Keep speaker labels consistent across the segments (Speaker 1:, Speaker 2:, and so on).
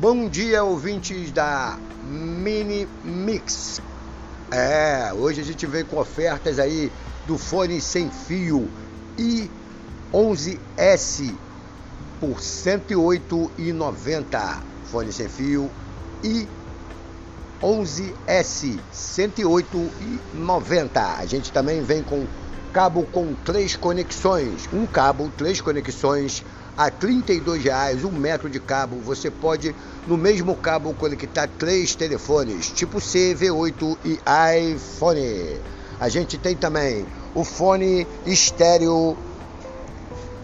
Speaker 1: Bom dia, ouvintes da Mini Mix. É, hoje a gente vem com ofertas aí do fone sem fio i11S por R$ 108,90. Fone sem fio i11S R$ 108,90. A gente também vem com cabo com três conexões. Um cabo, três conexões a R$ 32,00 um metro de cabo. Você pode, no mesmo cabo, conectar três telefones, tipo C, V8 e iPhone. A gente tem também o fone estéreo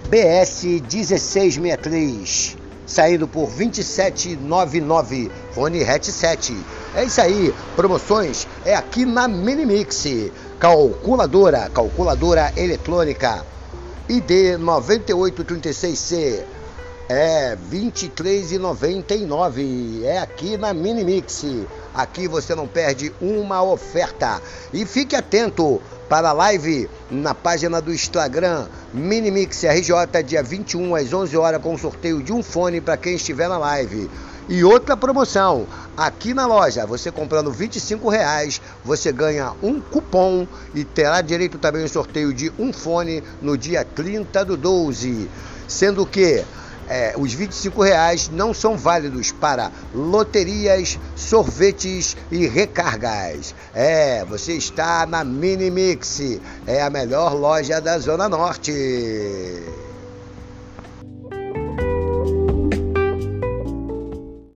Speaker 1: BS 1663, saindo por R$ 27,99. Fone headset. É isso aí, promoções é aqui na Minimix. Calculadora, calculadora eletrônica ID 9836C. É 23,99. É aqui na Minimix. Aqui você não perde uma oferta. E fique atento para a live na página do Instagram Minimix RJ, dia 21 às 11 horas, com sorteio de um fone para quem estiver na live. E outra promoção, aqui na loja, você comprando 25 reais, você ganha um cupom e terá direito também ao sorteio de um fone no dia 30 do 12. Sendo que é, os 25 reais não são válidos para loterias, sorvetes e recargas. É, você está na Minimix, é a melhor loja da Zona Norte.